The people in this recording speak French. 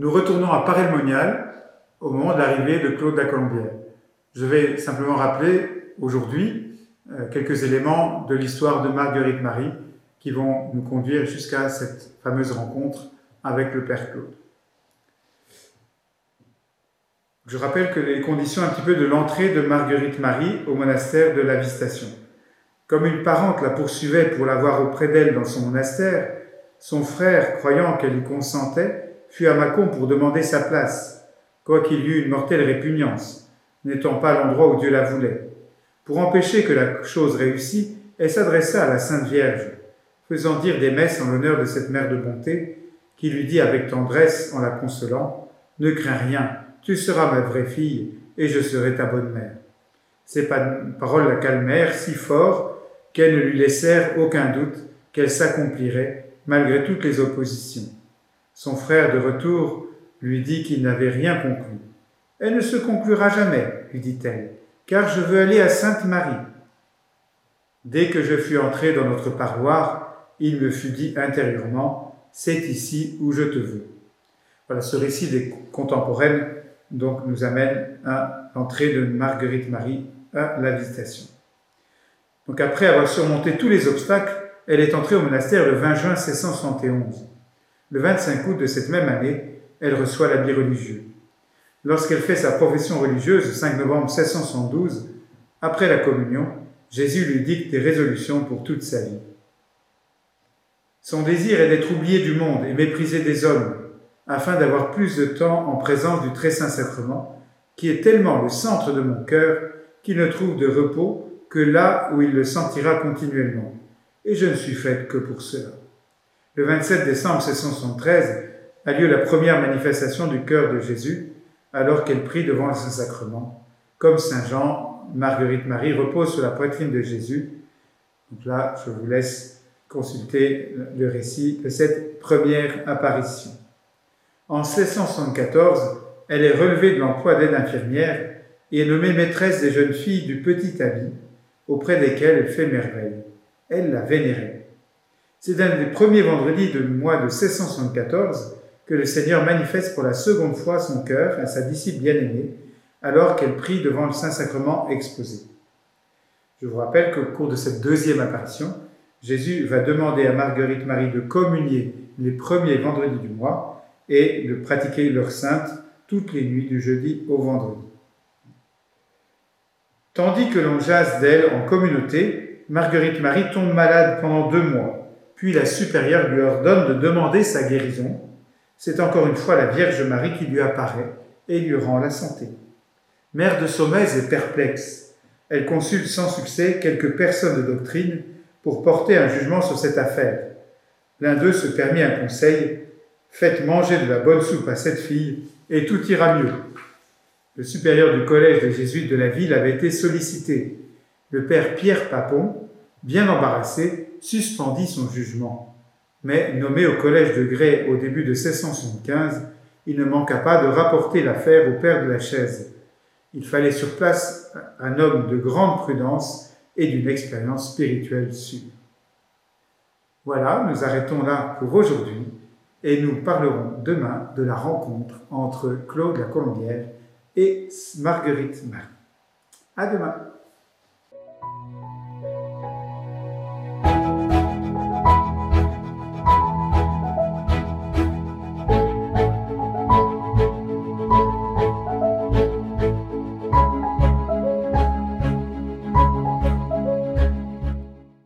Nous retournons à Parelmonial au moment de l'arrivée de Claude la Colombière. Je vais simplement rappeler aujourd'hui euh, quelques éléments de l'histoire de Marguerite Marie qui vont nous conduire jusqu'à cette fameuse rencontre avec le Père Claude. Je rappelle que les conditions un petit peu de l'entrée de Marguerite Marie au monastère de la Visitation. Comme une parente la poursuivait pour l'avoir auprès d'elle dans son monastère, son frère, croyant qu'elle y consentait, fut à Mâcon pour demander sa place, quoiqu'il y eût une mortelle répugnance, n'étant pas l'endroit où Dieu la voulait. Pour empêcher que la chose réussît, elle s'adressa à la Sainte Vierge, faisant dire des messes en l'honneur de cette mère de bonté, qui lui dit avec tendresse en la consolant, Ne crains rien, tu seras ma vraie fille, et je serai ta bonne mère. Ces paroles la calmèrent si fort qu'elles ne lui laissèrent aucun doute qu'elle s'accomplirait malgré toutes les oppositions. Son frère de retour lui dit qu'il n'avait rien conclu. Elle ne se conclura jamais, lui dit-elle, car je veux aller à Sainte-Marie. Dès que je fus entré dans notre parloir, il me fut dit intérieurement, c'est ici où je te veux. Voilà, ce récit des contemporaines donc nous amène à l'entrée de Marguerite Marie à la visitation. Donc après avoir surmonté tous les obstacles, elle est entrée au monastère le 20 juin 1671. Le 25 août de cette même année, elle reçoit l'habit religieux. Lorsqu'elle fait sa profession religieuse le 5 novembre 1612, après la communion, Jésus lui dicte des résolutions pour toute sa vie. Son désir est d'être oublié du monde et méprisé des hommes, afin d'avoir plus de temps en présence du très saint sacrement, qui est tellement le centre de mon cœur qu'il ne trouve de repos que là où il le sentira continuellement. Et je ne suis faite que pour cela. Le 27 décembre 1673 a lieu la première manifestation du cœur de Jésus, alors qu'elle prie devant le Saint-Sacrement. Comme Saint Jean, Marguerite Marie repose sur la poitrine de Jésus. Donc là, je vous laisse consulter le récit de cette première apparition. En 1674, elle est relevée de l'emploi d'aide infirmière et est nommée maîtresse des jeunes filles du Petit Ami, auprès desquelles elle fait merveille. Elle la vénérait. C'est un des premiers vendredis du mois de 1674 que le Seigneur manifeste pour la seconde fois son cœur à sa disciple bien-aimée, alors qu'elle prie devant le Saint-Sacrement exposé. Je vous rappelle qu'au cours de cette deuxième apparition, Jésus va demander à Marguerite Marie de communier les premiers vendredis du mois et de pratiquer leur sainte toutes les nuits du jeudi au vendredi. Tandis que l'on jase d'elle en communauté, Marguerite Marie tombe malade pendant deux mois puis la supérieure lui ordonne de demander sa guérison. C'est encore une fois la Vierge Marie qui lui apparaît et lui rend la santé. Mère de Sommès est perplexe. Elle consulte sans succès quelques personnes de doctrine pour porter un jugement sur cette affaire. L'un d'eux se permit un conseil Faites manger de la bonne soupe à cette fille et tout ira mieux. Le supérieur du collège des jésuites de la ville avait été sollicité. Le père Pierre Papon, bien embarrassé, suspendit son jugement. Mais nommé au collège de Grès au début de 1675, il ne manqua pas de rapporter l'affaire au père de la chaise. Il fallait sur place un homme de grande prudence et d'une expérience spirituelle sûre. Voilà, nous arrêtons là pour aujourd'hui et nous parlerons demain de la rencontre entre Claude la Colombière et Marguerite Marie. À demain!